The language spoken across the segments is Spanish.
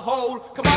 whole. Come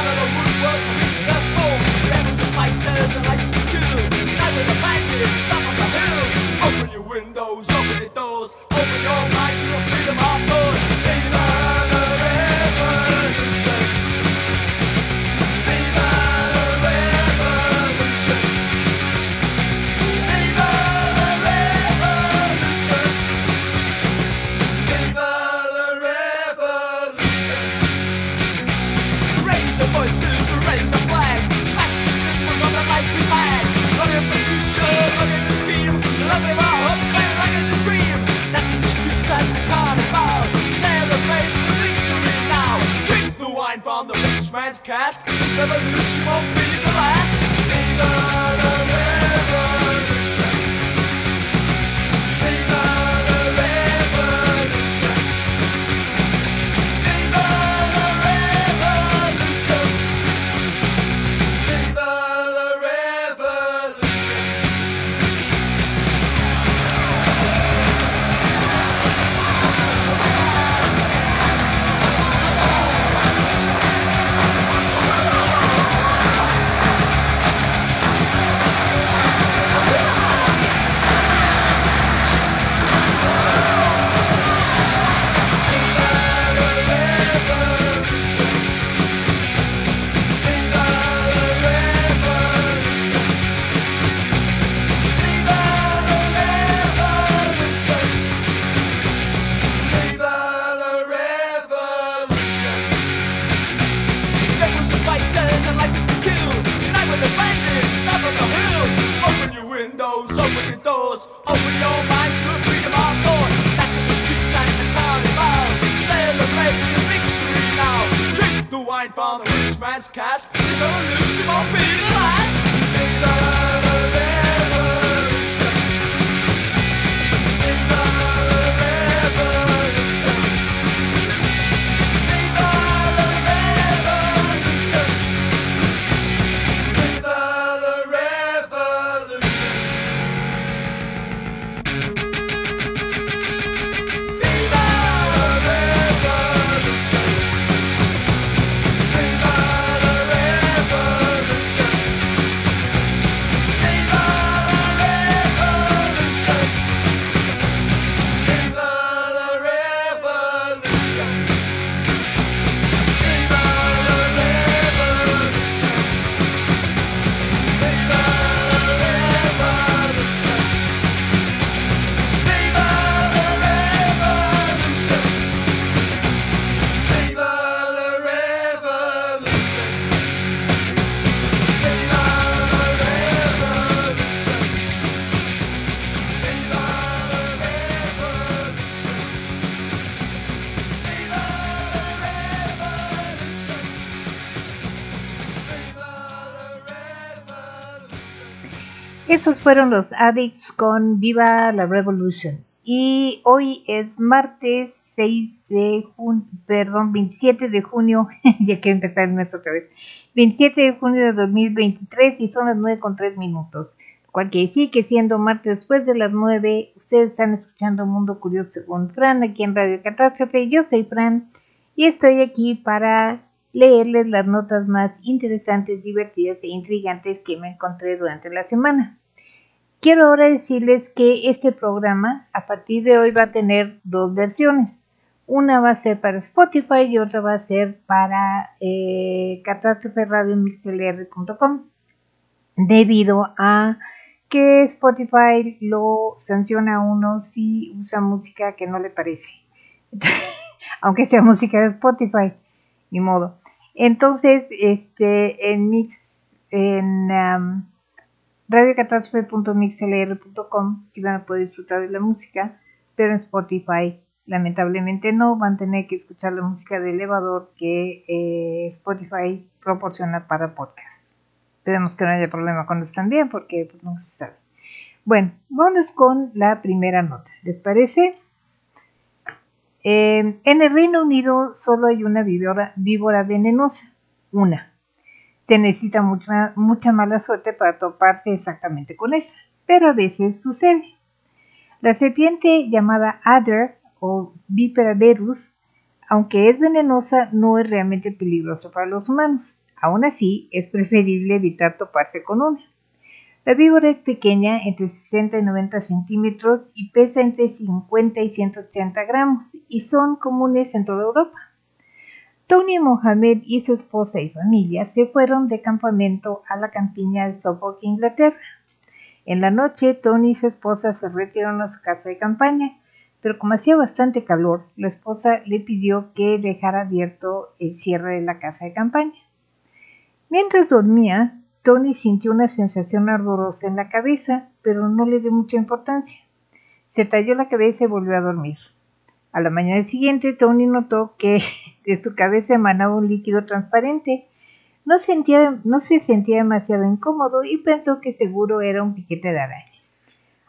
fueron los Addicts con Viva la Revolution. Y hoy es martes 6 de junio, perdón, 27 de junio, ya quiero empezar el mes otra vez, 27 de junio de 2023 y son las 9 con 3 minutos. Cual quiere decir que siendo martes después de las 9, ustedes están escuchando Mundo Curioso según Fran aquí en Radio Catástrofe. Yo soy Fran y estoy aquí para leerles las notas más interesantes, divertidas e intrigantes que me encontré durante la semana. Quiero ahora decirles que este programa a partir de hoy va a tener dos versiones. Una va a ser para Spotify y otra va a ser para eh, debido a que Spotify lo sanciona a uno si usa música que no le parece. Aunque sea música de Spotify, ni modo. Entonces, este, en mix, en radiocatástrofe.mixlr.com si van a poder disfrutar de la música, pero en Spotify lamentablemente no, van a tener que escuchar la música de elevador que eh, Spotify proporciona para podcast. Esperemos que no haya problema con eso también, porque pues, no se sabe. Bueno, vamos con la primera nota. ¿Les parece? Eh, en el Reino Unido solo hay una víbora, víbora venenosa, una. Necesita mucha, mucha mala suerte para toparse exactamente con esa, pero a veces sucede. La serpiente llamada Adder o Vipera verus aunque es venenosa, no es realmente peligrosa para los humanos. Aún así, es preferible evitar toparse con una. La víbora es pequeña, entre 60 y 90 centímetros, y pesa entre 50 y 180 gramos, y son comunes en toda Europa. Tony Mohamed y su esposa y familia se fueron de campamento a la campiña de Suffolk, Inglaterra. En la noche, Tony y su esposa se retiraron a su casa de campaña, pero como hacía bastante calor, la esposa le pidió que dejara abierto el cierre de la casa de campaña. Mientras dormía, Tony sintió una sensación ardorosa en la cabeza, pero no le dio mucha importancia. Se talló la cabeza y volvió a dormir. A la mañana siguiente, Tony notó que de su cabeza emanaba un líquido transparente. No, se sentía demasiado incómodo y pensó que seguro era un piquete de araña.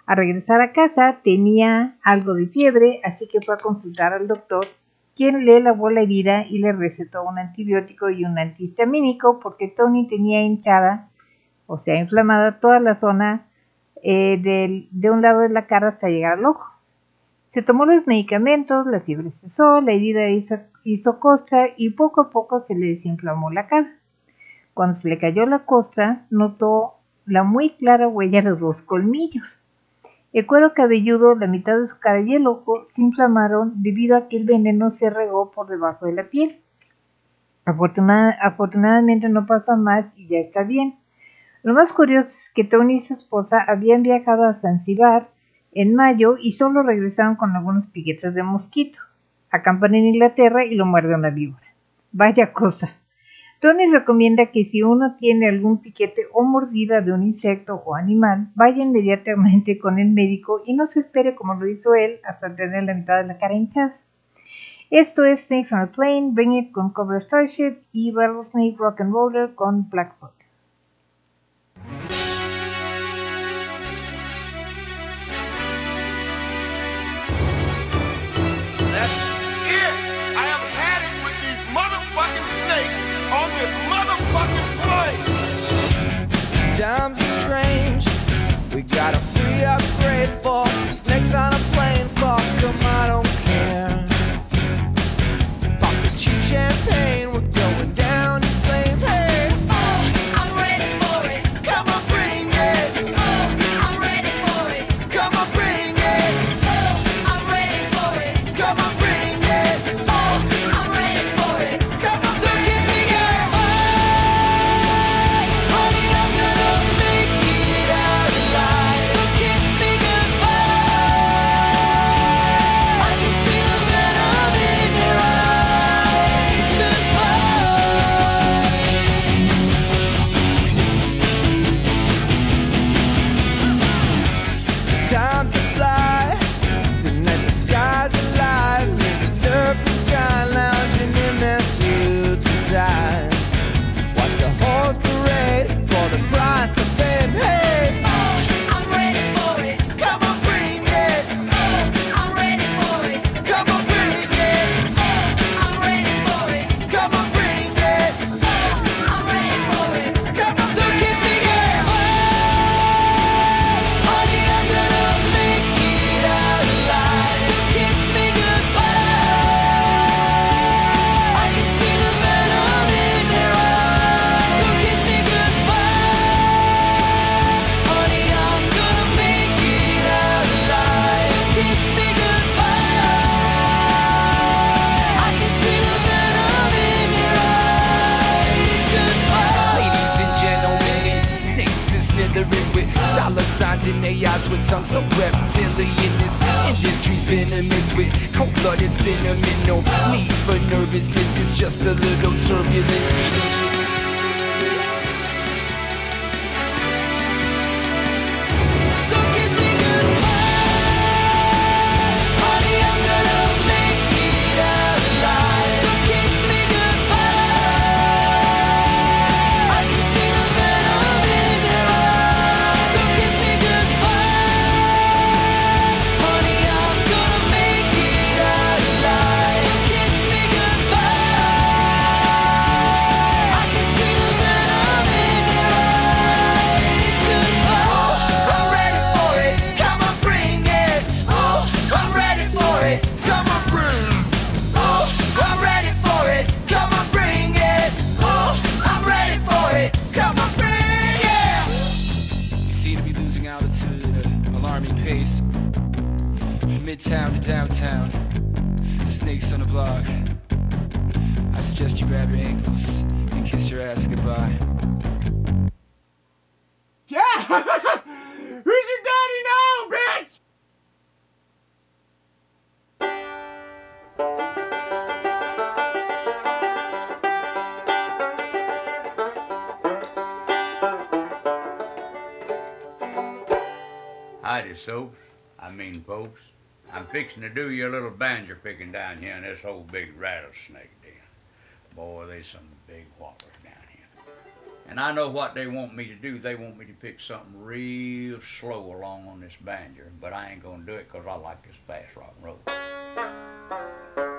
Al regresar a casa tenía algo de fiebre, así que fue a consultar al doctor quien le lavó la herida y le recetó un antibiótico y un antihistamínico porque Tony tenía hinchada, o sea, inflamada toda la zona eh, de un lado de la cara hasta llegar al ojo. Se tomó los medicamentos, la fiebre cesó, la herida hizo, costra y poco a poco se le desinflamó la cara. Cuando se le cayó la costra, notó la muy clara huella de dos colmillos. El cuero cabelludo, la mitad de su cara y el ojo se inflamaron debido a que el veneno se regó por debajo de la piel. afortunadamente no pasa más y ya está bien. Lo más curioso es que Tony y su esposa habían viajado a Zanzibar en mayo y solo regresaron con algunos piquetes de mosquito. Acampan en Inglaterra y lo muerde una víbora. Vaya cosa. Tony recomienda que si uno tiene algún piquete o mordida de un insecto o animal, vaya inmediatamente con el médico y no se espere como lo hizo él hasta tener la mitad de la cara hinchada. Esto es Snake from the Plane, Bring It con Cobra Starship y Rattlesnake Rock and Roller con Blackfoot. times are strange. We gotta free up grade for snakes on a plane Fuck, Come on, fixing to do your little banjo picking down here in this whole big rattlesnake den. Boy, there's some big whoppers down here. And I know what they want me to do. They want me to pick something real slow along on this banjo, but I ain't gonna do it 'cause I like this fast rock and roll.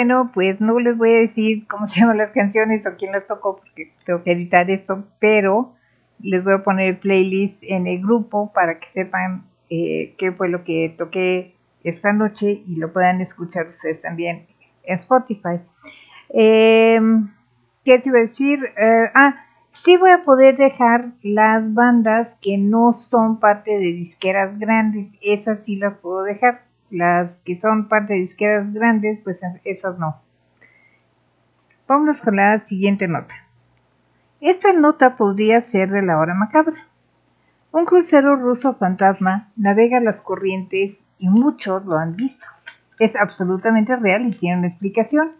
Bueno, pues no les voy a decir cómo se llaman las canciones o quién las tocó porque tengo que editar esto, pero les voy a poner el playlist en el grupo para que sepan eh, qué fue lo que toqué esta noche y lo puedan escuchar ustedes también en Spotify. Eh, ¿Qué te iba a decir? Eh, ah, sí voy a poder dejar las bandas que no son parte de disqueras grandes, esas sí las puedo dejar. Las que son parte de disqueras grandes, pues esas no. Vámonos con la siguiente nota. Esta nota podría ser de la hora macabra. Un crucero ruso fantasma navega las corrientes y muchos lo han visto. es absolutamente real y tiene una explicación.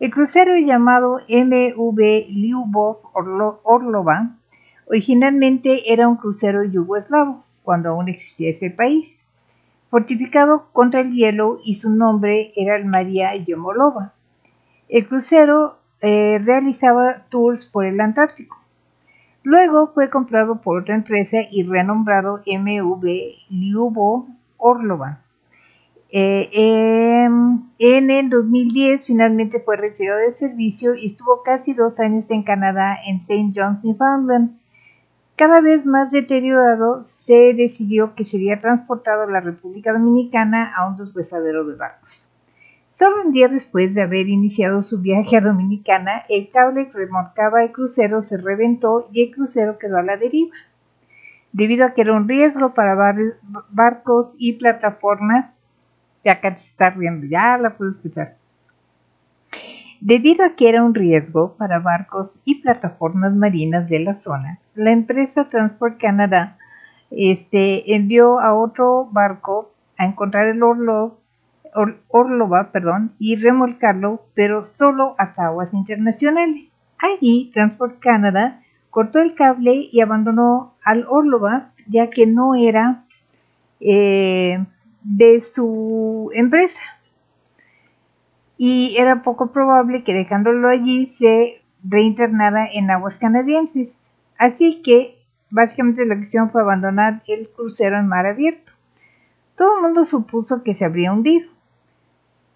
El crucero llamado MV Lyubov Orlova originalmente era un crucero yugoslavo, cuando aún existía ese país, fortificado contra el hielo y su nombre era el María Yomolova. El crucero eh, realizaba tours por el Antártico. Luego fue comprado por otra empresa y renombrado MV Lyubo Orlova. Eh, em, en el 2010 finalmente fue retirado de servicio y estuvo casi dos años en Canadá en St. John's, Newfoundland. Cada vez más deteriorado, se decidió que sería transportado a la República Dominicana a un deshuesadero de barcos. Solo un día después de haber iniciado su viaje a Dominicana, el cable que remolcaba el crucero se reventó y el crucero quedó a la deriva. Debido a que era un riesgo para barcos y plataformas, ya acá se está riendo, ya la puedo escuchar. Debido a que era un riesgo para barcos y plataformas marinas de la zona, la empresa Transport Canada este, envió a otro barco a encontrar el Orlov Orlova perdón, y remolcarlo, pero solo hasta aguas internacionales. Allí, Transport Canada cortó el cable y abandonó al Orlova, ya que no era eh, de su empresa. Y era poco probable que dejándolo allí se reinternara en aguas canadienses. Así que básicamente la acción fue abandonar el crucero en mar abierto. Todo el mundo supuso que se habría hundido.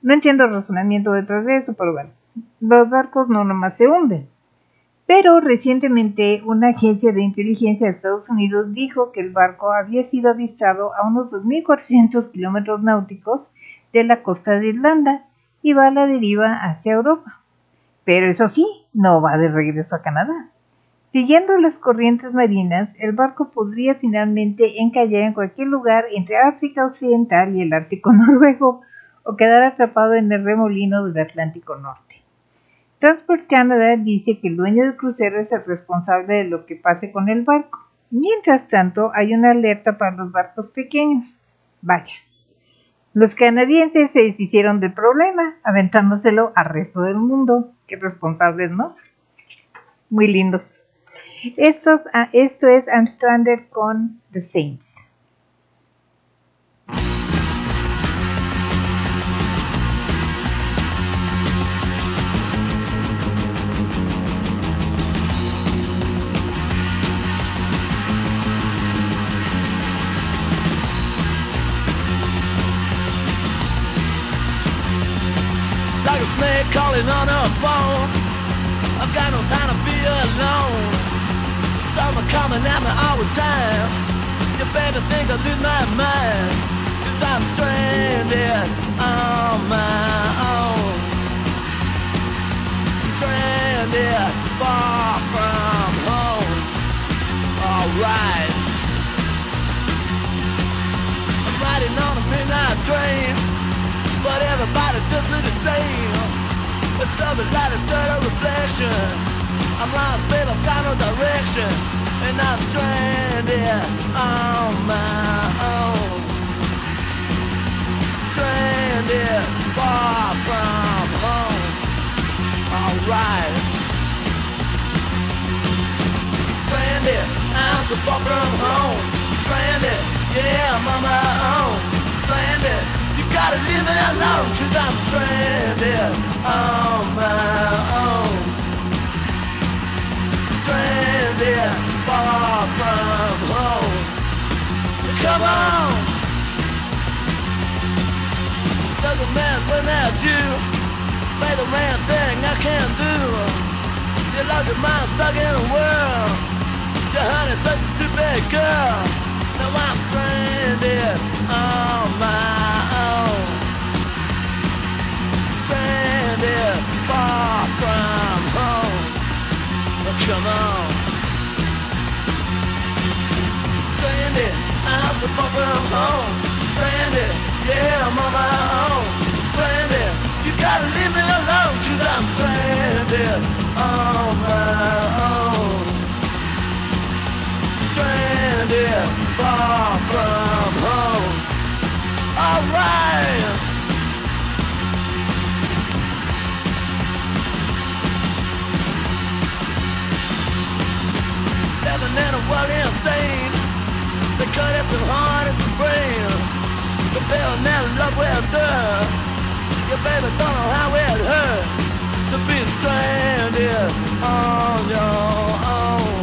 No entiendo el razonamiento detrás de eso, pero bueno, los barcos no nomás se hunden. Pero recientemente una agencia de inteligencia de Estados Unidos dijo que el barco había sido avistado a unos 2.400 kilómetros náuticos de la costa de Irlanda y va a la deriva hacia Europa. Pero eso sí, no va de regreso a Canadá. Siguiendo las corrientes marinas, el barco podría finalmente encallar en cualquier lugar entre África Occidental y el Ártico Noruego o quedar atrapado en el remolino del Atlántico Norte. Transport Canada dice que el dueño del crucero es el responsable de lo que pase con el barco. Mientras tanto, hay una alerta para los barcos pequeños. Vaya. Los canadienses se deshicieron del problema, aventándoselo al resto del mundo. Qué responsables, ¿no? Muy lindo. Esto, ah, esto es I'm Stranded con The Saints. snake calling on her phone. I've got no time to be alone. Summer coming at me all the time. You better think I lose my mind. Cause I'm stranded on my own. Stranded far from home. Alright. I'm riding on a midnight train but everybody does it the same. It's something like a third reflection. I'm lost, babe, I've got no direction, and I'm stranded on my own. Stranded far from home. Alright. Stranded, I'm so far from home. Stranded, yeah, I'm on my own. Stranded gotta leave me alone Cause I'm stranded on my own Stranded far from home Come on Doesn't matter when at you Play the man thing I can't do You lost your mind stuck in a world Your honey's such a stupid girl Now I'm stranded on my own. stranded far. Come on. Stranded, I'm so far from home. Stranded, yeah, I'm on my own. Stranded, you gotta leave me alone, cause I'm stranded on my own. Stranded far from home. Alright. In a world insane. The cut is the heart is the brain. The bill never love will do. Your baby don't know how it hurts to be stranded on your own.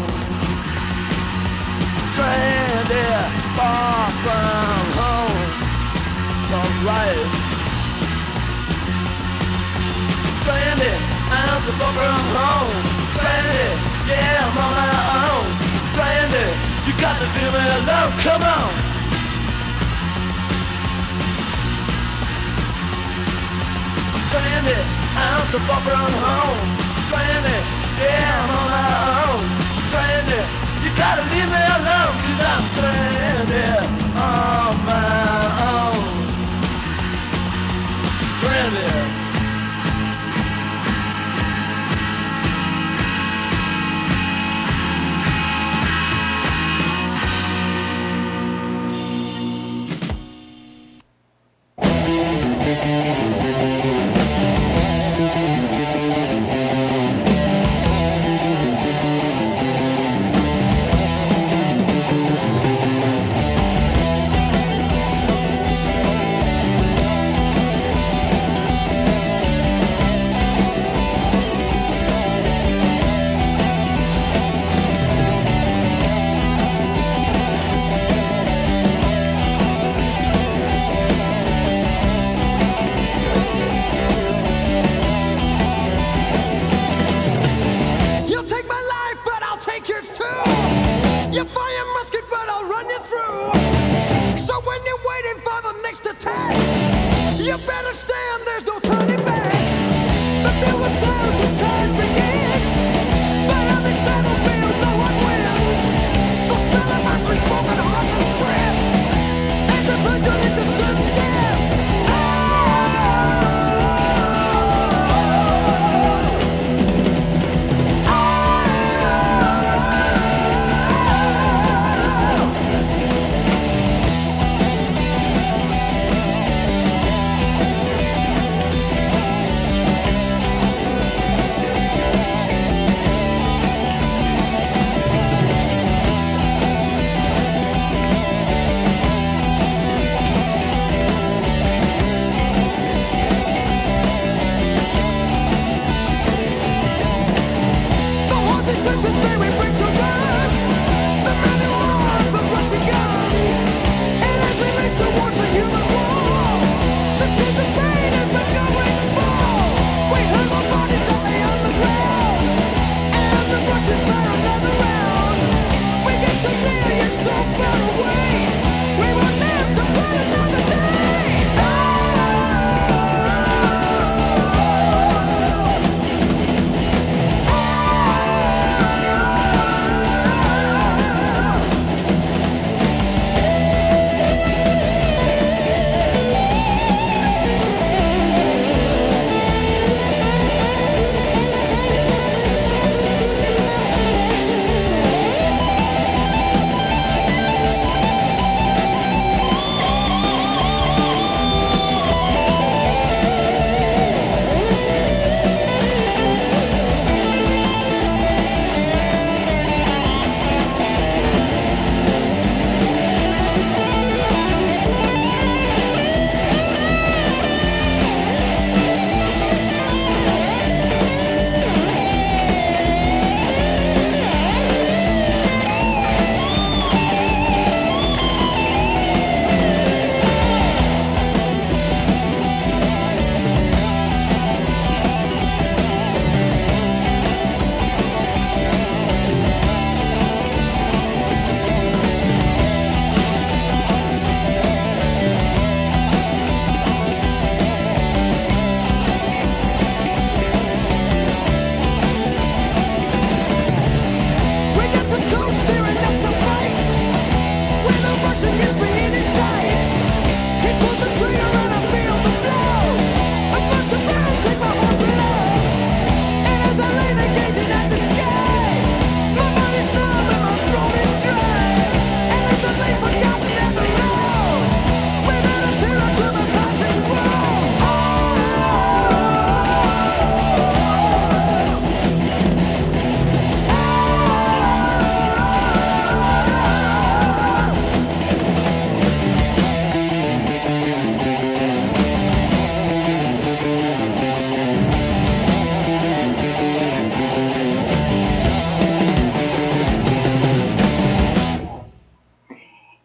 Stranded far from home. Alright. Stranded, I'm so far from home. Stranded, yeah, I'm on my own. Stranded, you got to leave me alone. Come on. Stranded, I'm so far from home. Stranded, yeah, I'm on my own. Stranded, you gotta leave me alone. Cause I'm stranded on my own. Stranded.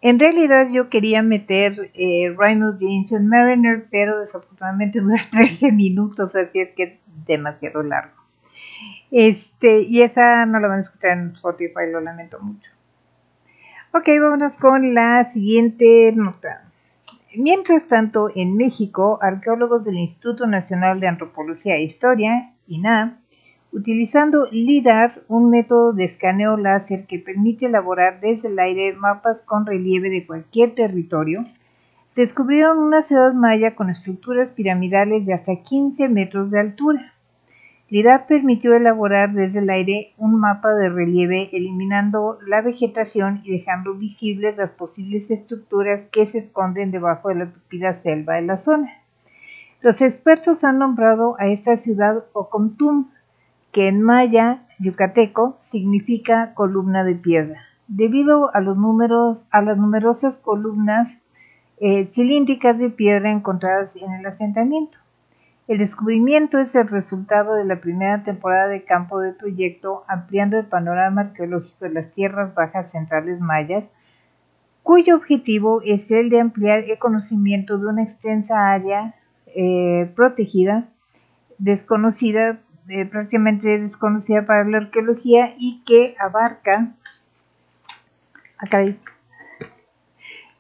En realidad yo quería meter eh, Rhino James Mariner, pero desafortunadamente dura 13 minutos, así es que es demasiado largo. Este, y esa no la van a escuchar en Spotify, lo lamento mucho. Ok, vámonos con la siguiente nota. Mientras tanto, en México, arqueólogos del Instituto Nacional de Antropología e Historia, INAH, utilizando LIDAR, un método de escaneo láser que permite elaborar desde el aire mapas con relieve de cualquier territorio, descubrieron una ciudad maya con estructuras piramidales de hasta 15 metros de altura. LIDAR permitió elaborar desde el aire un mapa de relieve eliminando la vegetación y dejando visibles las posibles estructuras que se esconden debajo de la tupida selva de la zona. Los expertos han nombrado a esta ciudad Ocomtum, que en maya yucateco significa columna de piedra, debido a, los números, a las numerosas columnas eh, cilíndricas de piedra encontradas en el asentamiento. El descubrimiento es el resultado de la primera temporada de campo del proyecto ampliando el panorama arqueológico de las tierras bajas centrales mayas, cuyo objetivo es el de ampliar el conocimiento de una extensa área eh, protegida, desconocida eh, prácticamente desconocida para la arqueología y que abarca acá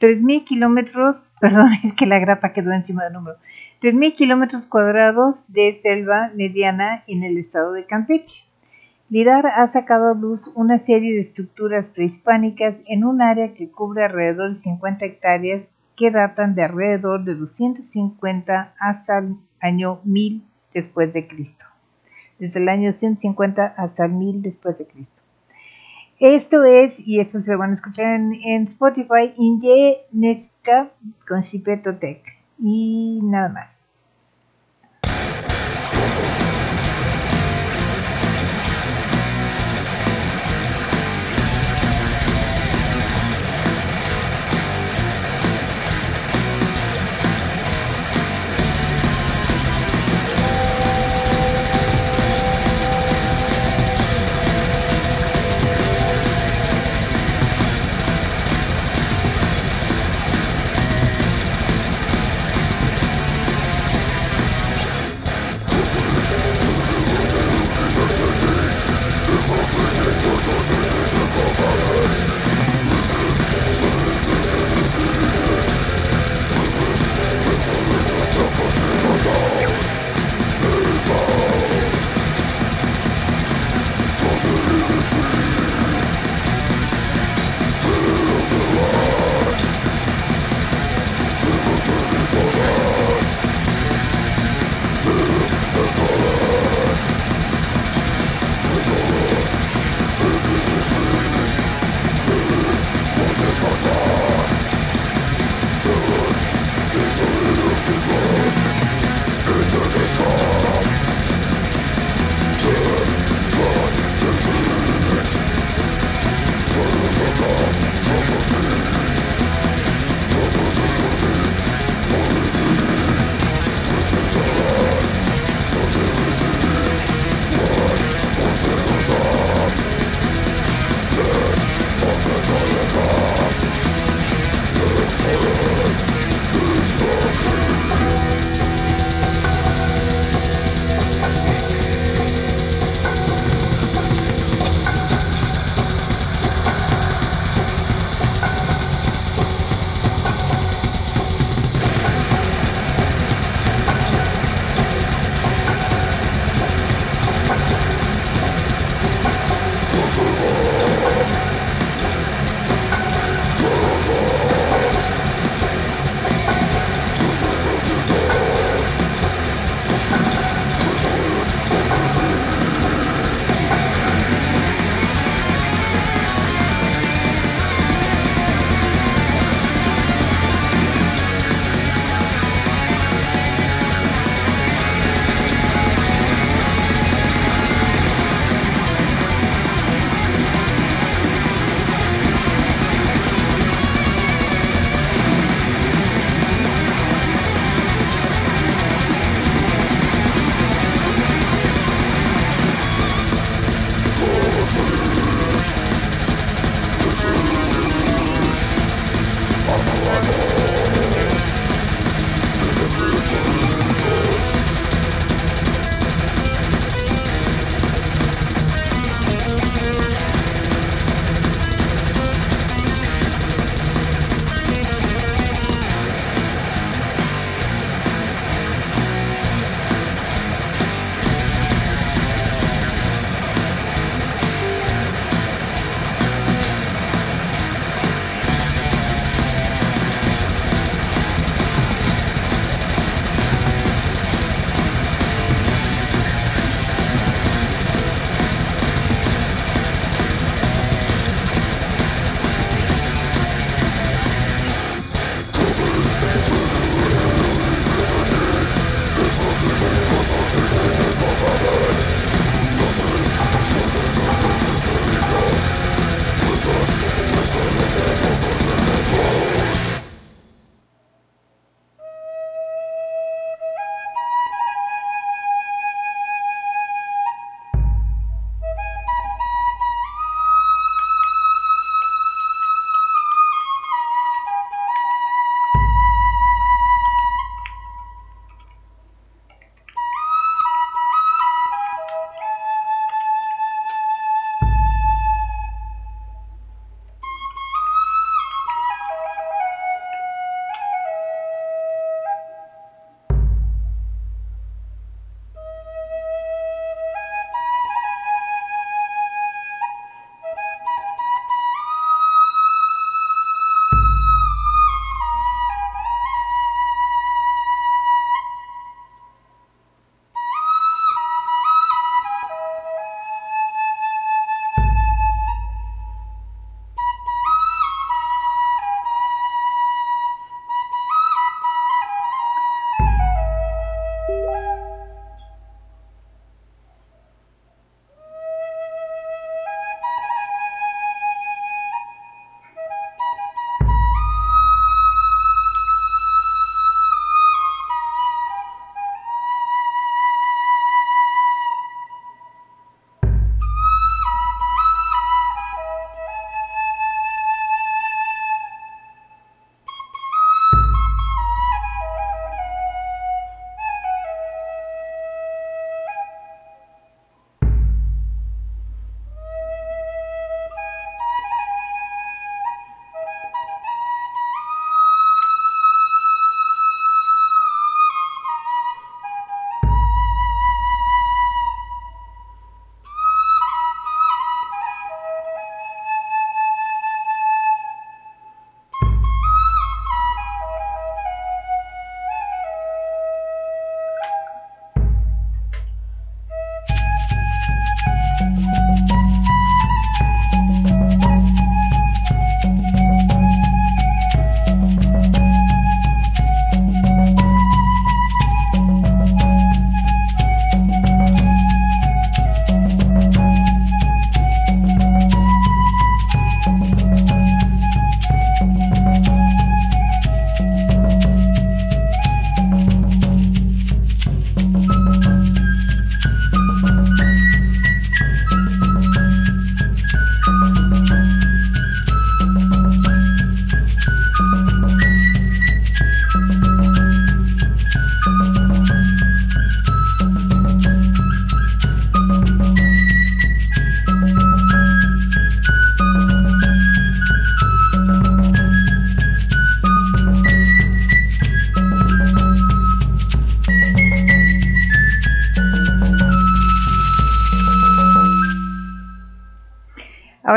3.000 kilómetros, perdón, es que la grapa quedó encima del número, 3.000 kilómetros cuadrados de selva mediana en el estado de Campeche. Lidar ha sacado a luz una serie de estructuras prehispánicas en un área que cubre alrededor de 50 hectáreas que datan de alrededor de 250 hasta el año 1000 después de Cristo desde el año 150 hasta el 1000 después de Cristo. Esto es, y esto se lo van a escuchar en, en Spotify, Inye Nesca con Shipeto Tech. Y nada más.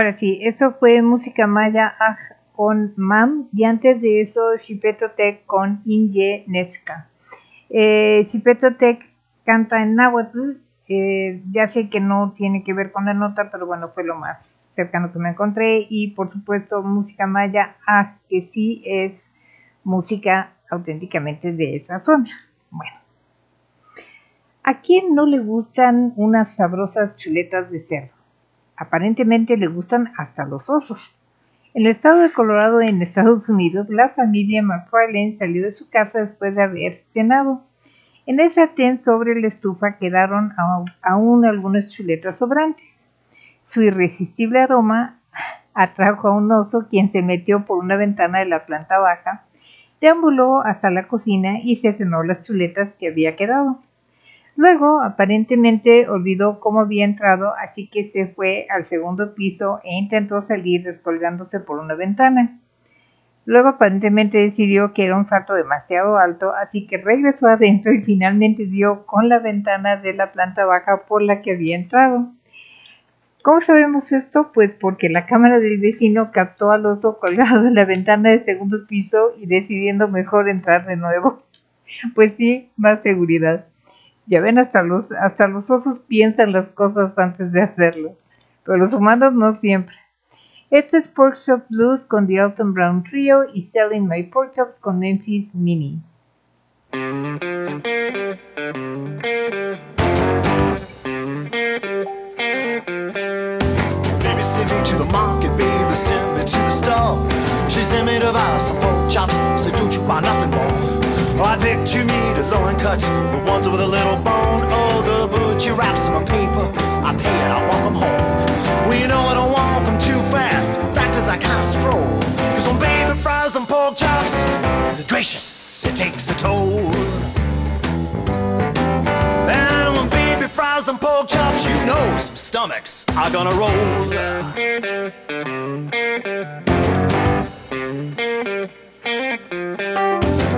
Ahora sí, eso fue música maya ah, con Mam y antes de eso Chipetotec con Inye Nechka. Eh, canta en náhuatl, eh, ya sé que no tiene que ver con la nota, pero bueno, fue lo más cercano que me encontré y por supuesto música maya, ah, que sí es música auténticamente de esa zona. Bueno, ¿a quién no le gustan unas sabrosas chuletas de cerdo? Aparentemente le gustan hasta los osos. En el estado de Colorado, en Estados Unidos, la familia McFarlane salió de su casa después de haber cenado. En el sartén sobre la estufa quedaron aún algunas chuletas sobrantes. Su irresistible aroma atrajo a un oso quien se metió por una ventana de la planta baja, deambuló hasta la cocina y se cenó las chuletas que había quedado. Luego, aparentemente, olvidó cómo había entrado, así que se fue al segundo piso e intentó salir descolgándose por una ventana. Luego aparentemente decidió que era un salto demasiado alto, así que regresó adentro y finalmente dio con la ventana de la planta baja por la que había entrado. ¿Cómo sabemos esto? Pues porque la cámara del vecino captó al oso colgado en la ventana del segundo piso y decidiendo mejor entrar de nuevo. Pues sí, más seguridad. Ya ven, hasta los, hasta los osos piensan las cosas antes de hacerlo, pero los humanos no siempre. Este es Pork Chop Blues con The Elton Brown Trio y Selling My Pork Chops con Memphis Mini. Baby. I picked two and loin cuts, the ones with a little bone. Oh, the butcher wraps them in paper. I pay it, I walk them home. You know I don't walk them too fast. Fact is, I kinda stroll. Cause when baby fries them pork chops, gracious, it takes a toll. And when baby fries them pork chops, you know some stomachs are gonna roll.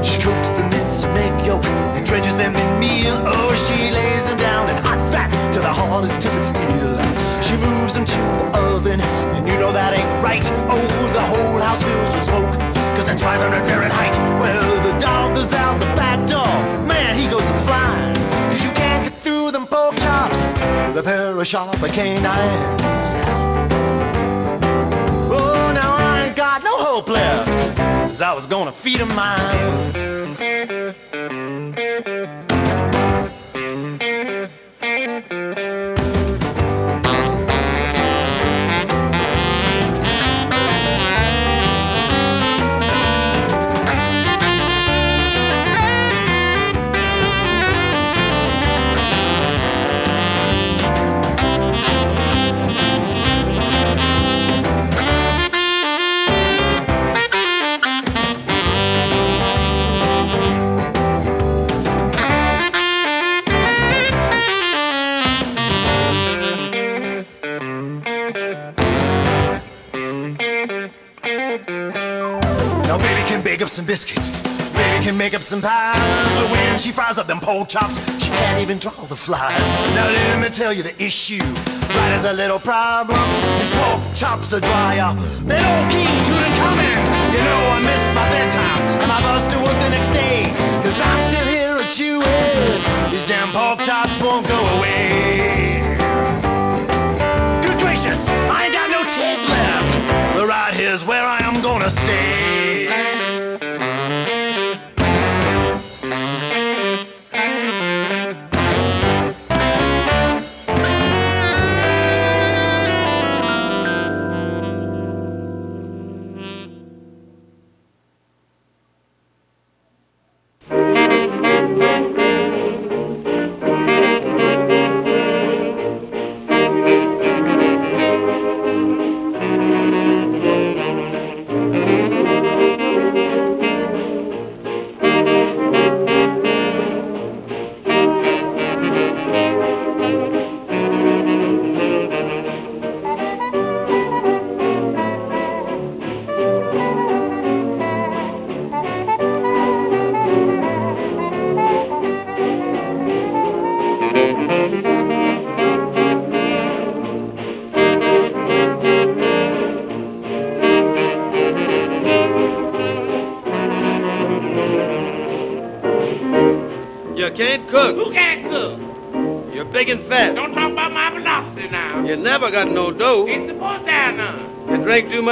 She cooks the make yolk and dredges them in meal. Oh, she lays them down in hot fat till the heart is stupid steel. She moves them to the oven, and you know that ain't right. Oh, the whole house fills with smoke, cause that's 500 Fahrenheit. Well, the dog goes out the back door. Man, he goes flying, cause you can't get through them pork chops with a pair of sharper canines. Hope left. Cause I was gonna feed him mine. Some biscuits. Baby can make up some pies. But when she fries up them pork chops, she can't even draw the flies. Now let me tell you the issue. Right as a little problem. These pork chops are dryer. They don't keep to the. You know I missed my bedtime. And my bus to work the next day. Cause I'm still here at chewing. These damn pork chops won't go away. Good gracious, I ain't got no teeth left. But right here's where I am gonna stay.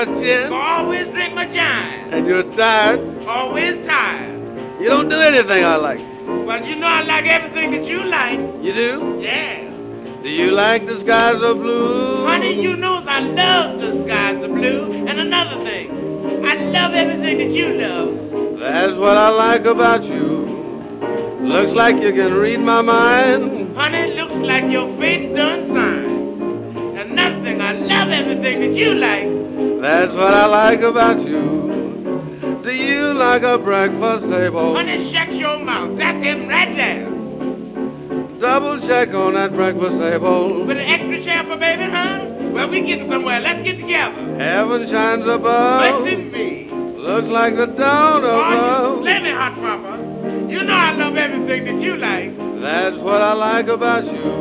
Much gin. always drink my giant. And you're tired. Always tired. You don't do anything I like. Well, you know I like everything that you like. You do? Yeah. Do you like the skies of blue? Honey, you know I love the skies of blue. And another thing, I love everything that you love. That's what I like about you. Looks like you can read my mind. Honey, looks like your fate's done signed. Another nothing, I love everything that you like. That's what I like about you. Do you like a breakfast table? Honey, shut your mouth. That's him right there. Double check on that breakfast table. With an extra chair for baby, huh? Well, we're getting somewhere. Let's get together. Heaven shines above. Listen me. Looks like the dawn of Oh, love. let me, hot papa. You know I love everything that you like. That's what I like about you.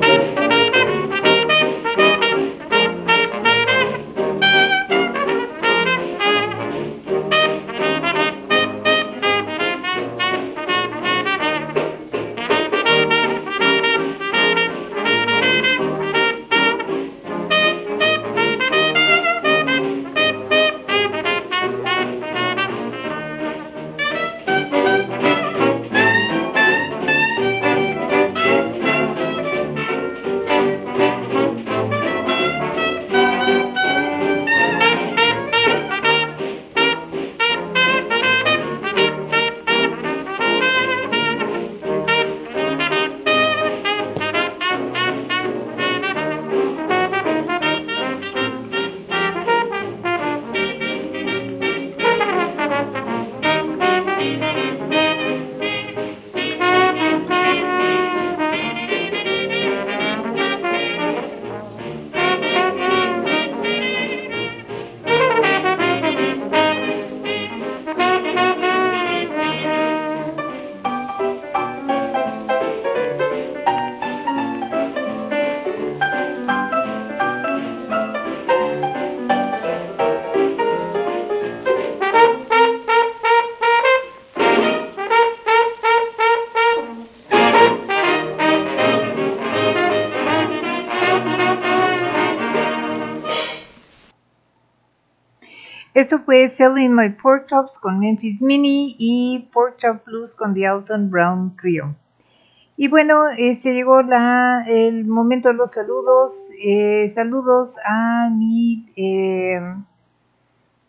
Fue Selling My Pork Chops con Memphis Mini y Pork Chop Blues con The Alton Brown Trio. Y bueno, eh, se llegó la, el momento de los saludos. Eh, saludos a mi, eh,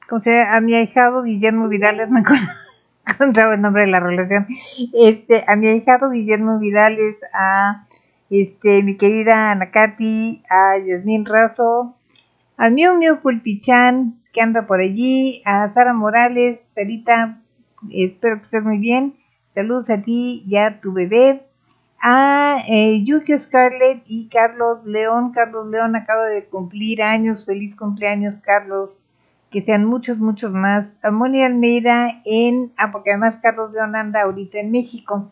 ¿cómo se llama? A mi ahijado Guillermo Vidales, me encontraba el nombre de la relación. Este, a mi ahijado Guillermo Vidales, a este, mi querida Ana Katy, a Yasmín Razo, a Miu Miu Pulpichan, que anda por allí, a Sara Morales, Sarita, espero que estés muy bien, saludos a ti y a tu bebé, a eh, Yukio Scarlett y Carlos León, Carlos León acaba de cumplir años, feliz cumpleaños Carlos, que sean muchos, muchos más, a Moni Almeida en, ah, porque además Carlos León anda ahorita en México,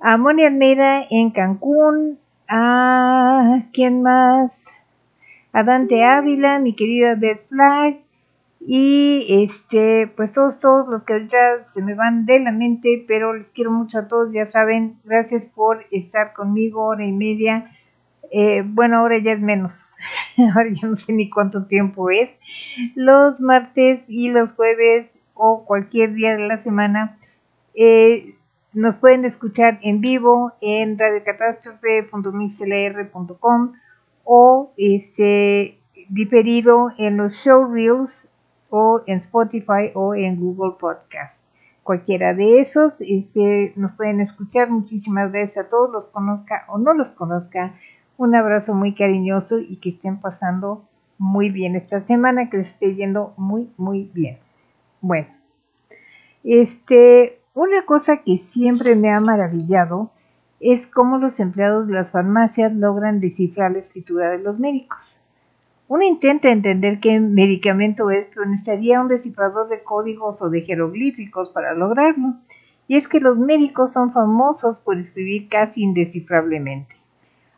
a Moni Almeida en Cancún, a, ¿quién más? A Dante Ávila, mi querida Beth Flag, y este, pues todos, todos los que ahorita se me van de la mente, pero les quiero mucho a todos, ya saben, gracias por estar conmigo hora y media. Eh, bueno, ahora ya es menos, ahora ya no sé ni cuánto tiempo es. Los martes y los jueves o cualquier día de la semana nos pueden escuchar en vivo en radiocatástrofe.mixlr.com o este diferido en los showreels o en Spotify o en Google Podcast. Cualquiera de esos este, nos pueden escuchar. Muchísimas gracias a todos, los conozca o no los conozca. Un abrazo muy cariñoso y que estén pasando muy bien esta semana, que les esté yendo muy, muy bien. Bueno, este, una cosa que siempre me ha maravillado es cómo los empleados de las farmacias logran descifrar la escritura de los médicos. Uno intenta entender qué medicamento es, pero necesitaría un descifrador de códigos o de jeroglíficos para lograrlo. Y es que los médicos son famosos por escribir casi indescifrablemente.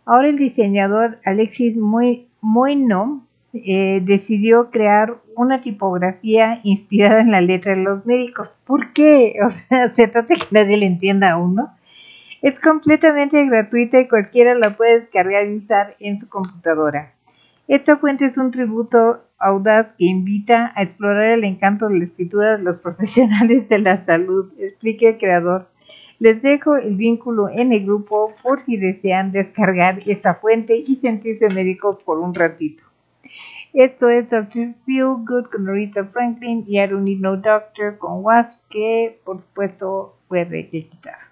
Ahora el diseñador Alexis Moino eh, decidió crear una tipografía inspirada en la letra de los médicos. ¿Por qué? O sea, se trata de que nadie le entienda a uno. Es completamente gratuita y cualquiera la puede descargar y usar en su computadora. Esta fuente es un tributo audaz que invita a explorar el encanto de la escritura de los profesionales de la salud, explica el creador. Les dejo el vínculo en el grupo por si desean descargar esta fuente y sentirse médicos por un ratito. Esto es Dr. Feel Good con Rita Franklin y I Don't Need No Doctor con Wasp, que por supuesto puede quitar.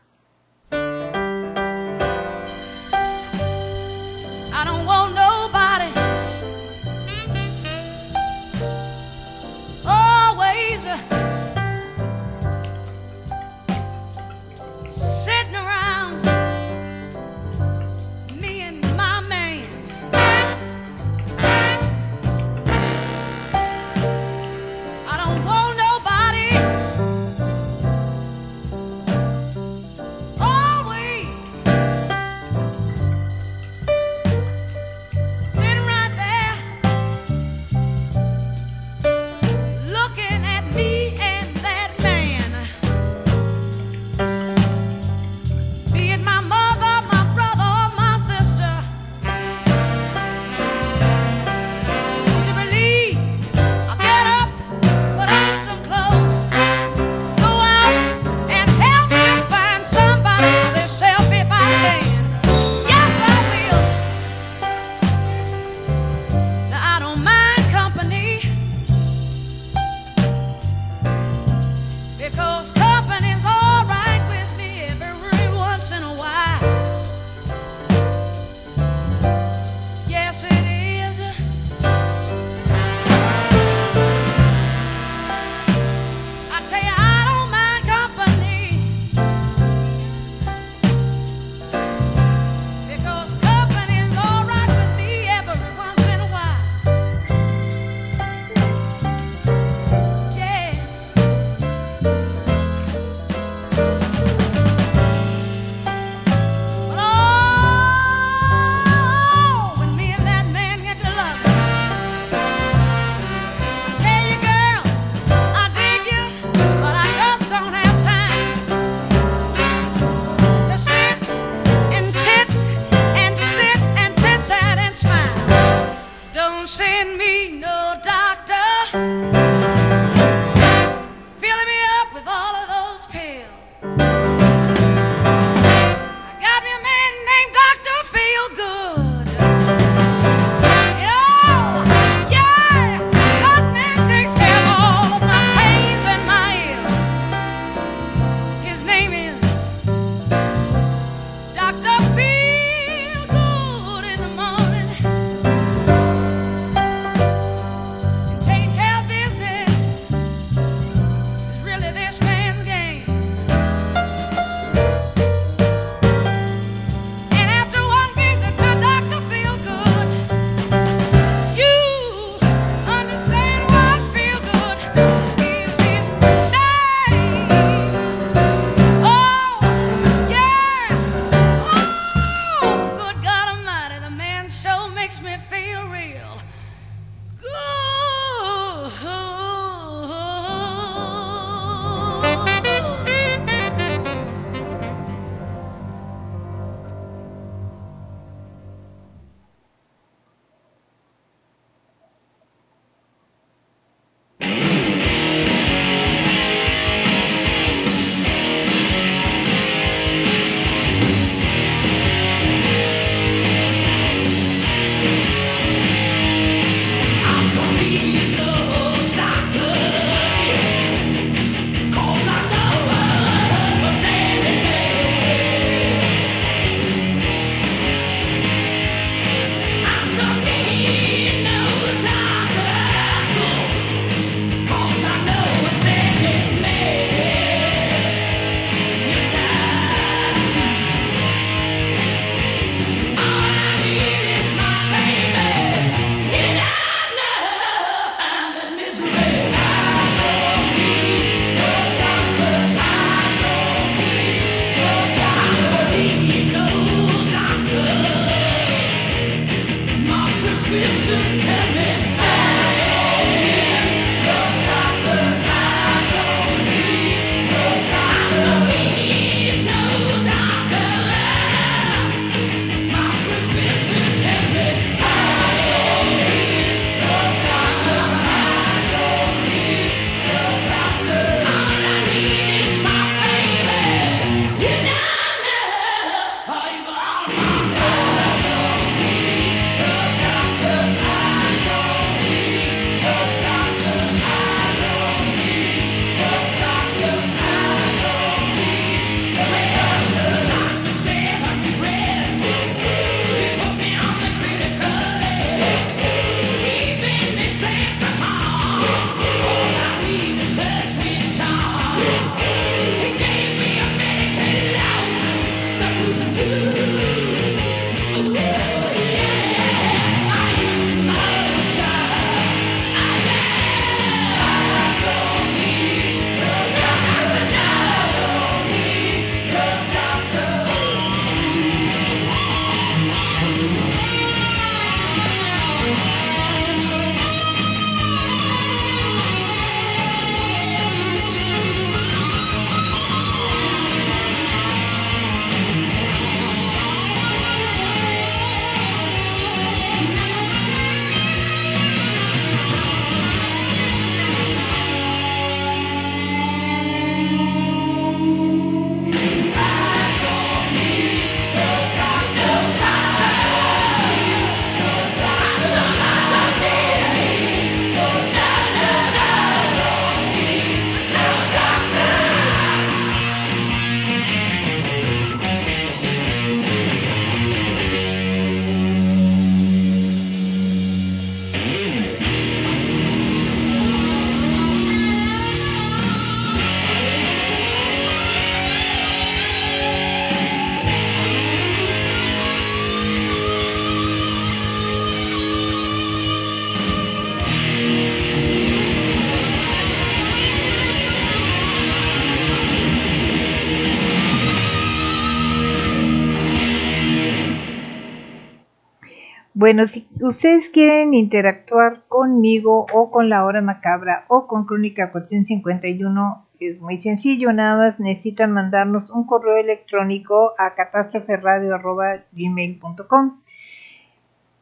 Bueno, si ustedes quieren interactuar conmigo o con la hora macabra o con Crónica 451, es muy sencillo, nada más necesitan mandarnos un correo electrónico a catástroferadio.gmail.com.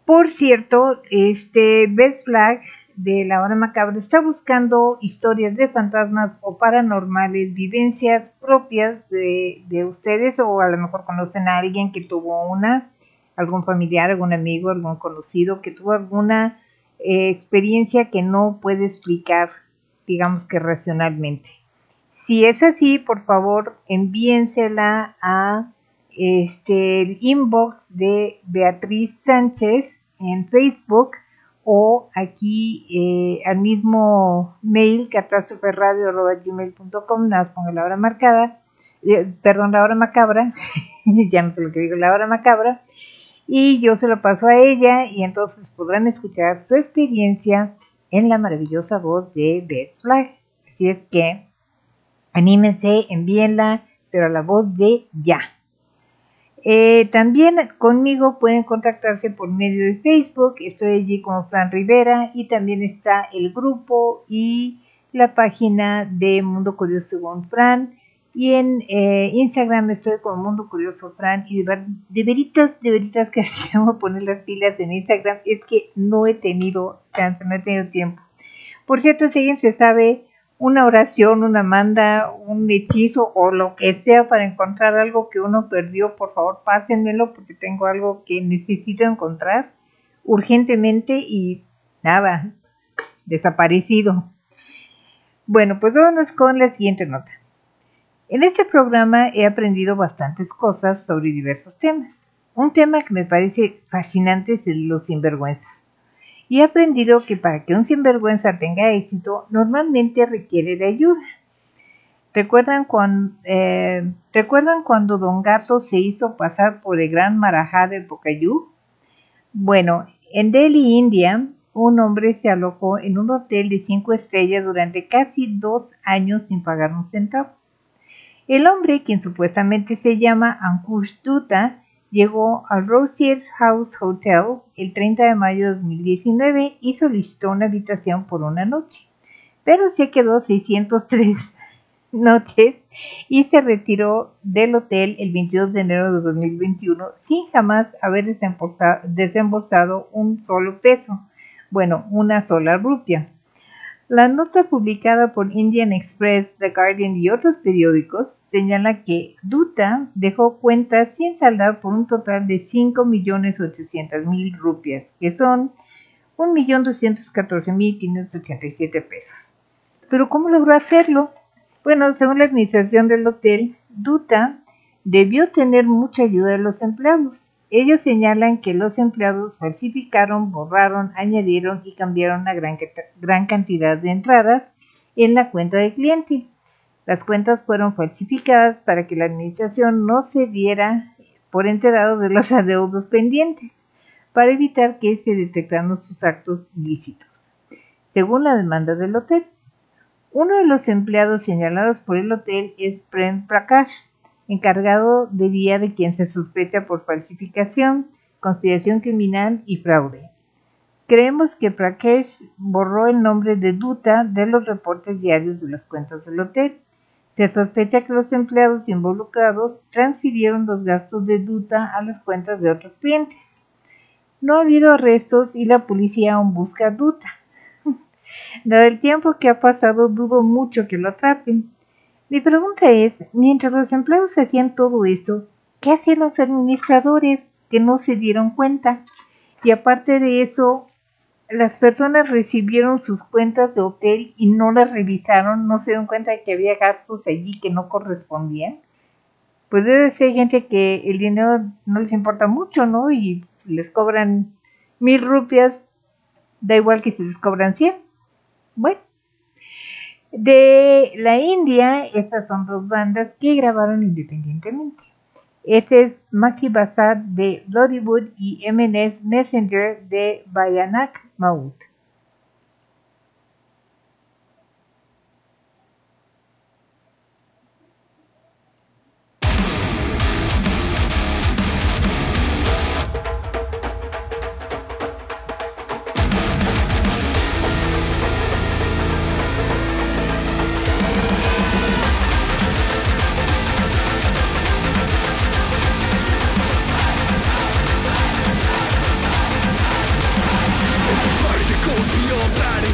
Por cierto, este Best Flag de la hora macabra está buscando historias de fantasmas o paranormales, vivencias propias de, de ustedes o a lo mejor conocen a alguien que tuvo una algún familiar, algún amigo, algún conocido que tuvo alguna eh, experiencia que no puede explicar, digamos que racionalmente. Si es así, por favor, envíensela a este el inbox de Beatriz Sánchez en Facebook o aquí eh, al mismo mail catástroferradio.gmail.com, nada más pongo la hora marcada, eh, perdón, la hora macabra, ya no sé lo que digo, la hora macabra, y yo se lo paso a ella y entonces podrán escuchar su experiencia en la maravillosa voz de Beth Flag. Así es que anímense, envíenla, pero a la voz de ya. Eh, también conmigo pueden contactarse por medio de Facebook, estoy allí como Fran Rivera y también está el grupo y la página de Mundo Curioso según Fran y en eh, Instagram estoy como Mundo Curioso Fran. Y de, de veritas, de veritas que a poner las pilas en Instagram. Es que no he tenido chance, no he tenido tiempo. Por cierto, si alguien se sabe una oración, una manda, un hechizo o lo que sea para encontrar algo que uno perdió, por favor pásenmelo porque tengo algo que necesito encontrar urgentemente y nada, desaparecido. Bueno, pues vamos con la siguiente nota. En este programa he aprendido bastantes cosas sobre diversos temas. Un tema que me parece fascinante es el los sinvergüenzas. Y he aprendido que para que un sinvergüenza tenga éxito, normalmente requiere de ayuda. ¿Recuerdan cuando, eh, ¿Recuerdan cuando Don Gato se hizo pasar por el gran marajá de Pocayú? Bueno, en Delhi, India, un hombre se alojó en un hotel de cinco estrellas durante casi dos años sin pagar un centavo. El hombre, quien supuestamente se llama Ankush Dutta, llegó al Rosier House Hotel el 30 de mayo de 2019 y solicitó una habitación por una noche, pero se quedó 603 noches y se retiró del hotel el 22 de enero de 2021 sin jamás haber desembolsado un solo peso, bueno, una sola rupia. La nota publicada por Indian Express, The Guardian y otros periódicos señala que Dutta dejó cuentas sin saldar por un total de 5.800.000 rupias, que son 1.214.587 pesos. Pero ¿cómo logró hacerlo? Bueno, según la administración del hotel, Dutta debió tener mucha ayuda de los empleados. Ellos señalan que los empleados falsificaron, borraron, añadieron y cambiaron una gran, cantidad de entradas en la cuenta de cliente las cuentas fueron falsificadas para que la administración no se diera por enterado de los adeudos pendientes, para evitar que se detectaran sus actos ilícitos. Según la demanda del hotel, uno de los empleados señalados por el hotel es Prem Prakash, encargado de día de quien se sospecha por falsificación, conspiración criminal y fraude. Creemos que Prakash borró el nombre de Duta de los reportes diarios de las cuentas del hotel se sospecha que los empleados involucrados transfirieron los gastos de Duta a las cuentas de otros clientes. No ha habido arrestos y la policía aún busca a Duta. Dado el tiempo que ha pasado, dudo mucho que lo atrapen. Mi pregunta es, mientras los empleados hacían todo esto, ¿qué hacían los administradores que no se dieron cuenta? Y aparte de eso, las personas recibieron sus cuentas de hotel y no las revisaron, no se dieron cuenta de que había gastos allí que no correspondían. Pues debe ser gente que el dinero no les importa mucho, ¿no? Y les cobran mil rupias, da igual que si les cobran cien. Bueno, de la India, estas son dos bandas que grabaron independientemente. Este es Maki Basad de Bloodywood y MNS Messenger de Bayanak Maut.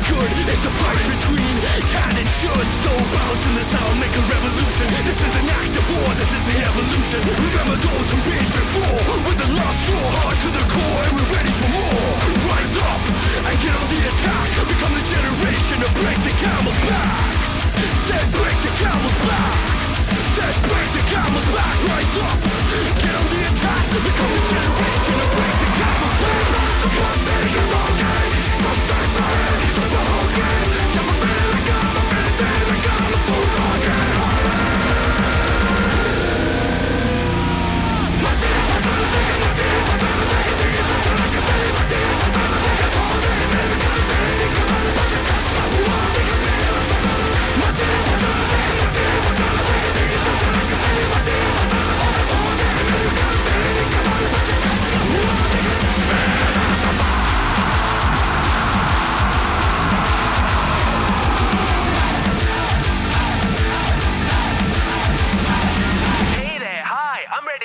good. It's a fight between can and should. So bounce in the sound, make a revolution. This is an act of war, this is the evolution. Remember those who've been before With the last draw. hard to the core And we're ready for more. Rise up and get on the attack. Become the generation to break the camel's back. Said break the camel's back. Said break the camel's back. Rise up, get on the attack. Become the generation to break the camel's back. That's the one thing you're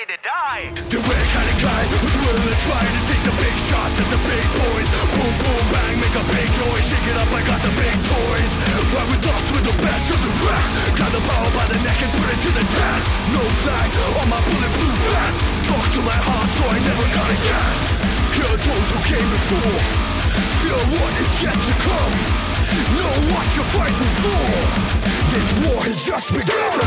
to die. The red kind of guy who's willing to try to take the big shots at the big boys. Boom, boom, bang, make a big noise. Shake it up, I got the big toys. Why with us, we're the best of the rest. Grab the power by the neck and put it to the test. No flag on my bulletproof vest. Talk to my heart so I never got a guess. Here those who came before. Feel what is yet to come. Know what you're fighting for. This war has just begun.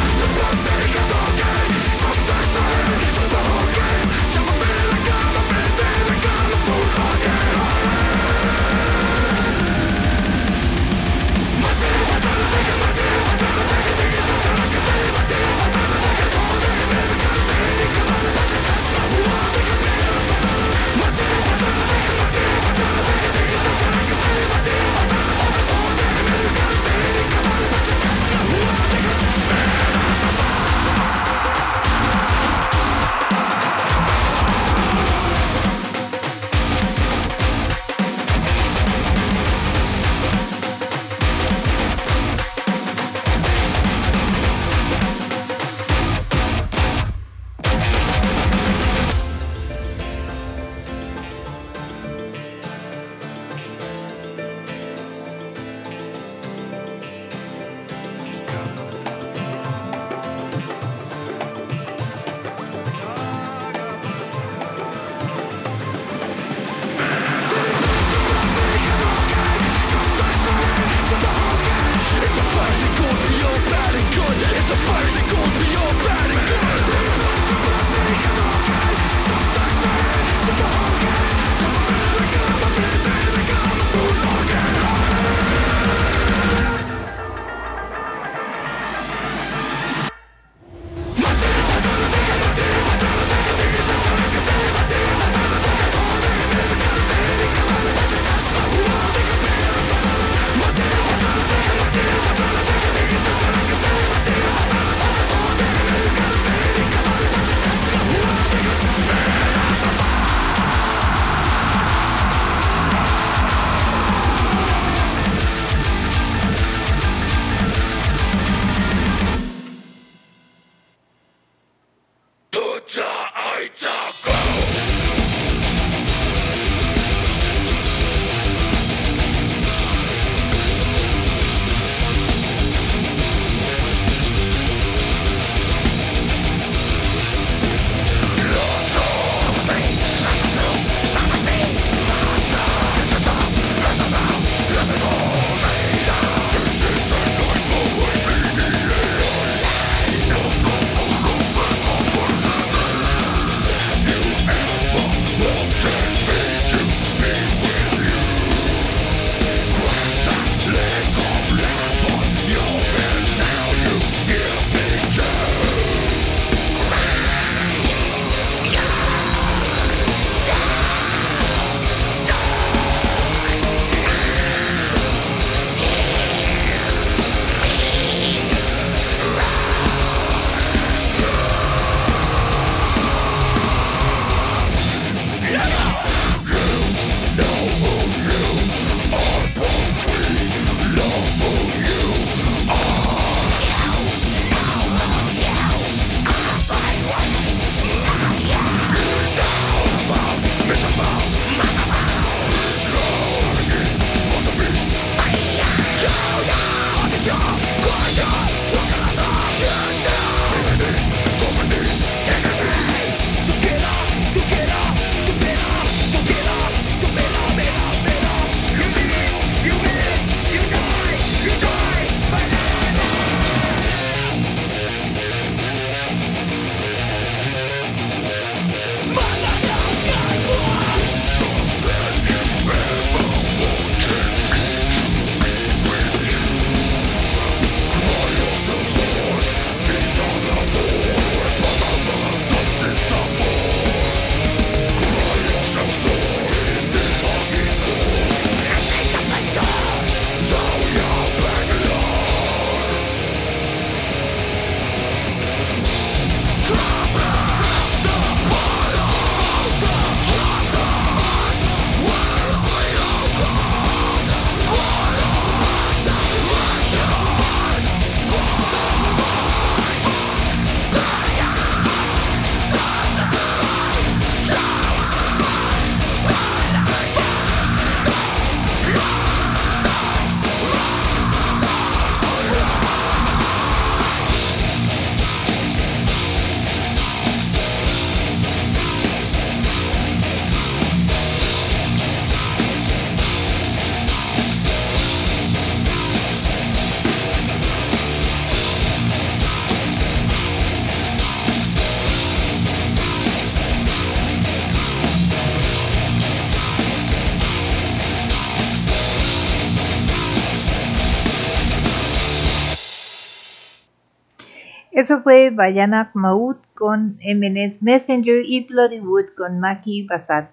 Eso fue Bayanak Maut con MNS Messenger y Bloody Wood con Maki Basad.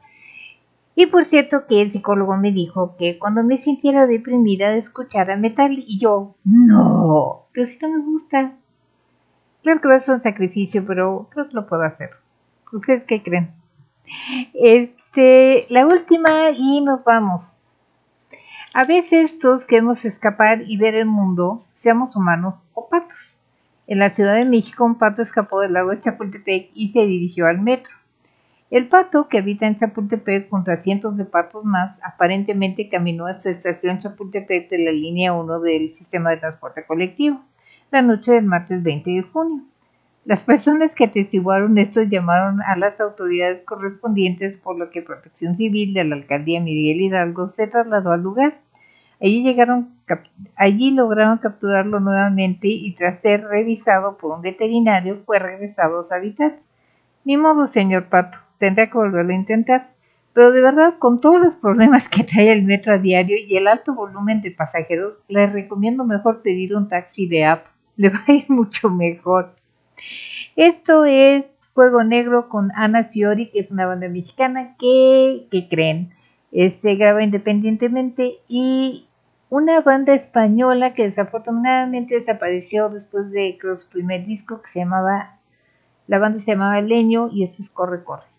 Y por cierto que el psicólogo me dijo que cuando me sintiera deprimida escuchara metal y yo, no, pero si no me gusta. Claro que va a ser un sacrificio, pero creo lo puedo hacer. ¿Ustedes qué creen? Este, la última y nos vamos. A veces todos queremos escapar y ver el mundo, seamos humanos o patos. En la Ciudad de México un pato escapó del lago de Chapultepec y se dirigió al metro. El pato, que habita en Chapultepec junto a cientos de patos más, aparentemente caminó hasta la estación Chapultepec de la línea 1 del sistema de transporte colectivo, la noche del martes 20 de junio. Las personas que atestiguaron esto llamaron a las autoridades correspondientes, por lo que Protección Civil de la alcaldía Miguel Hidalgo se trasladó al lugar. Allí, llegaron, allí lograron capturarlo nuevamente y tras ser revisado por un veterinario fue regresado a su hábitat. Ni modo, señor Pato, tendrá que volverlo a intentar. Pero de verdad, con todos los problemas que trae el metro a diario y el alto volumen de pasajeros, les recomiendo mejor pedir un taxi de app. Le va a ir mucho mejor. Esto es Fuego Negro con Ana Fiori, que es una banda mexicana que, creen, este graba independientemente y una banda española que desafortunadamente desapareció después de creo, su primer disco que se llamaba, la banda se llamaba Leño y este es Corre Corre.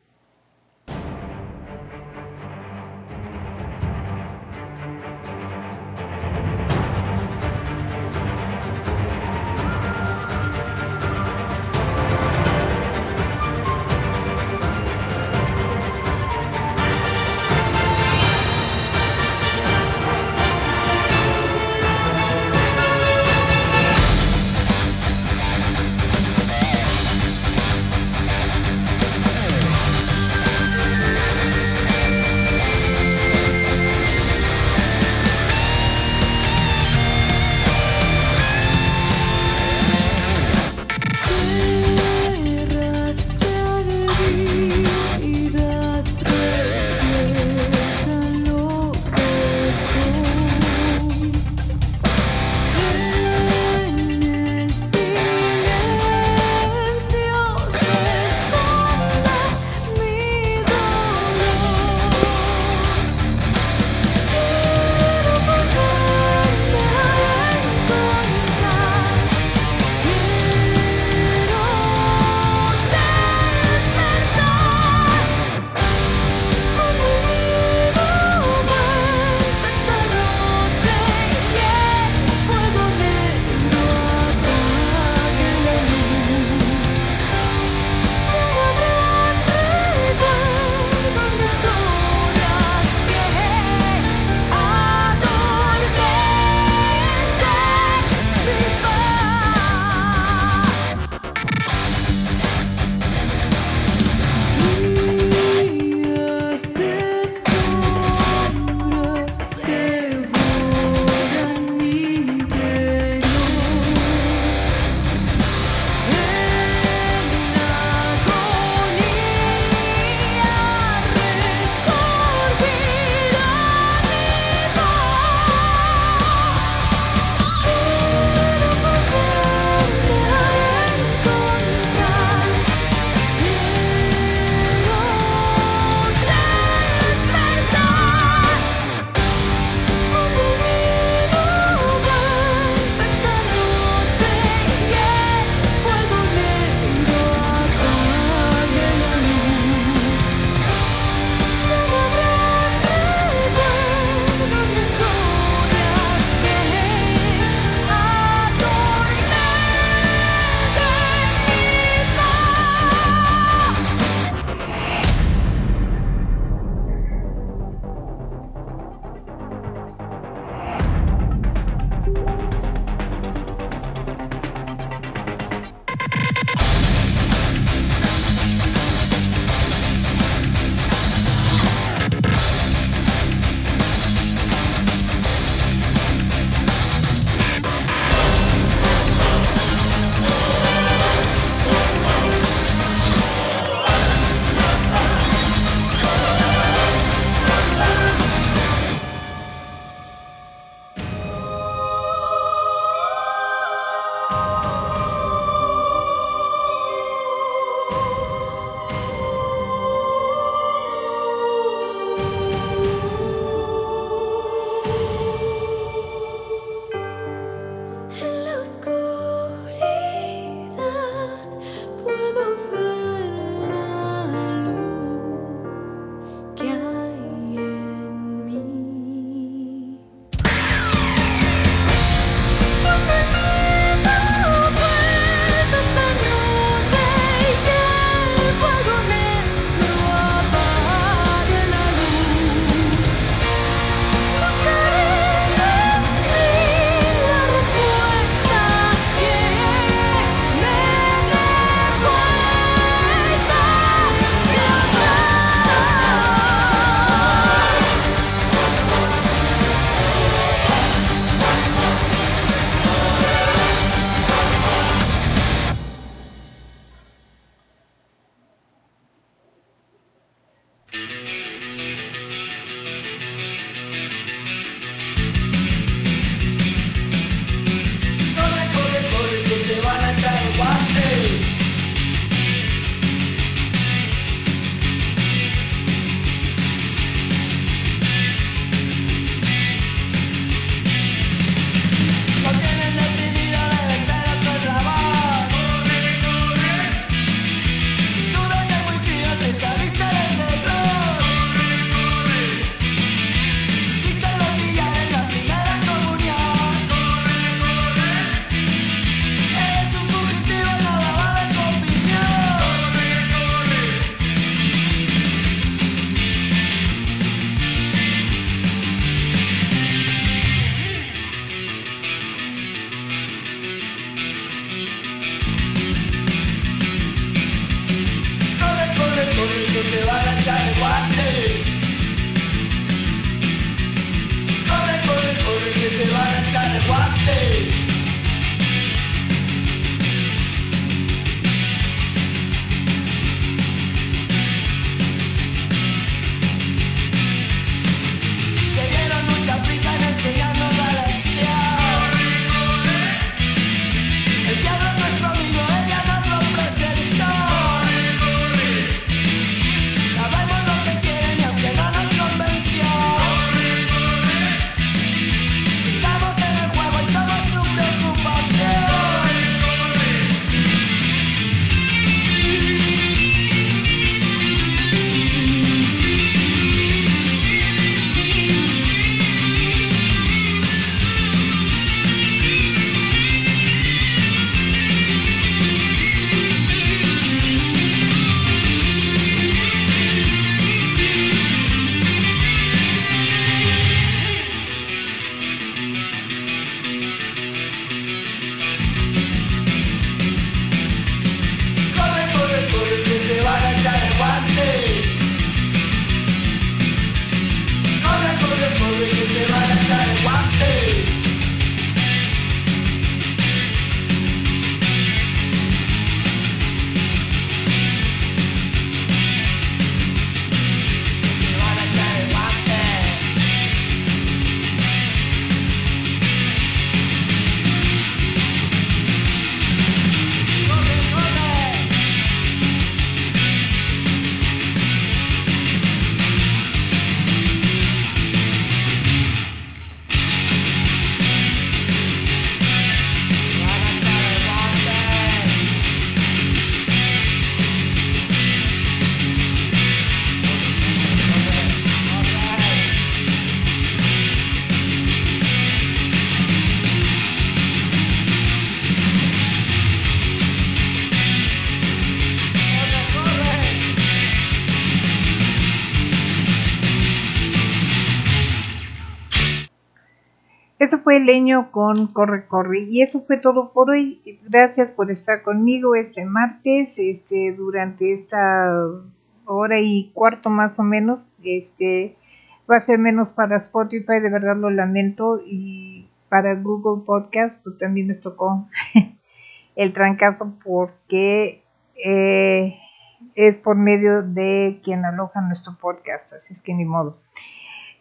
Eso fue Leño con Corre Corre. Y eso fue todo por hoy. Gracias por estar conmigo este martes, este, durante esta hora y cuarto más o menos. Este va a ser menos para Spotify, de verdad lo lamento. Y para Google Podcast, pues también les tocó el trancazo porque eh, es por medio de quien aloja nuestro podcast, así es que ni modo.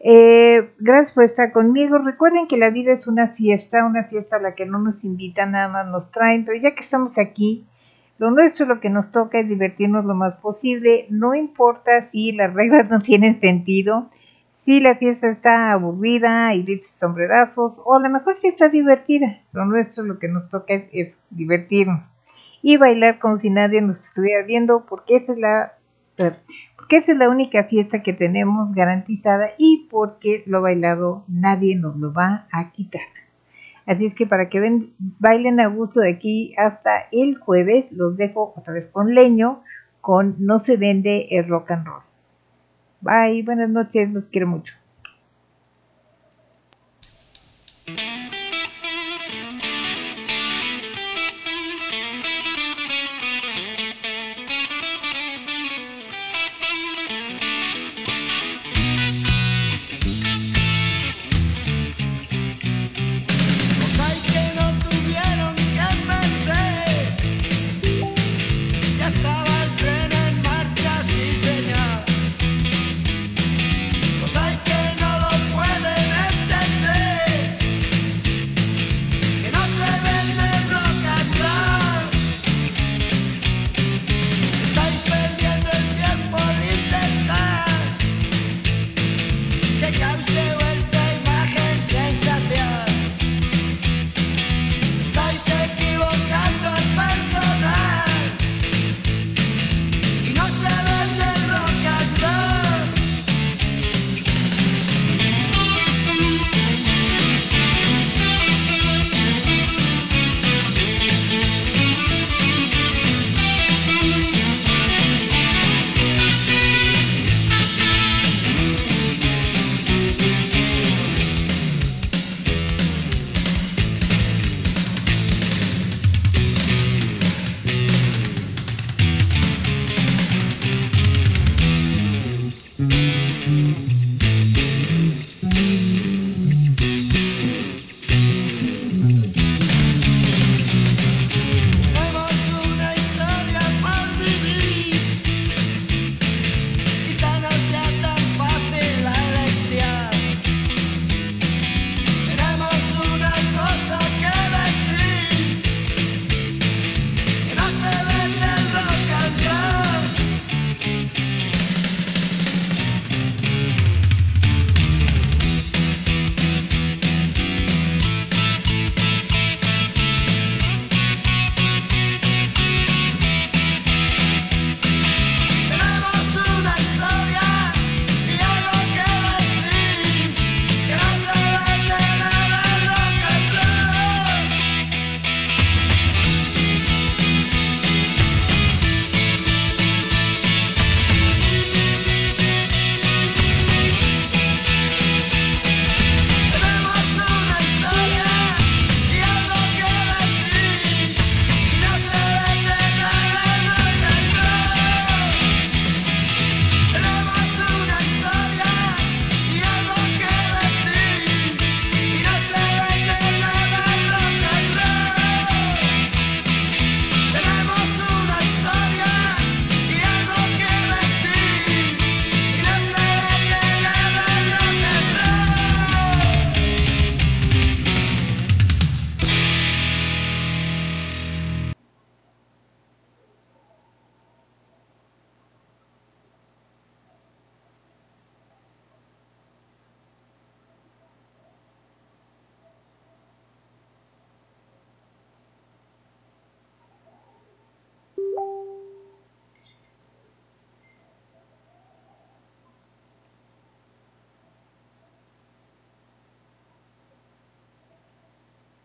Eh, gracias por estar conmigo. Recuerden que la vida es una fiesta, una fiesta a la que no nos invitan, nada más nos traen, pero ya que estamos aquí, lo nuestro, lo que nos toca es divertirnos lo más posible. No importa si las reglas no tienen sentido, si la fiesta está aburrida y sombrerazos, o a lo mejor si está divertida. Lo nuestro, lo que nos toca es, es divertirnos y bailar como si nadie nos estuviera viendo, porque esa es la porque esa es la única fiesta que tenemos garantizada y porque lo bailado nadie nos lo va a quitar. Así es que para que ven, bailen a gusto de aquí hasta el jueves, los dejo otra vez con leño, con No se vende el rock and roll. Bye, buenas noches, los quiero mucho.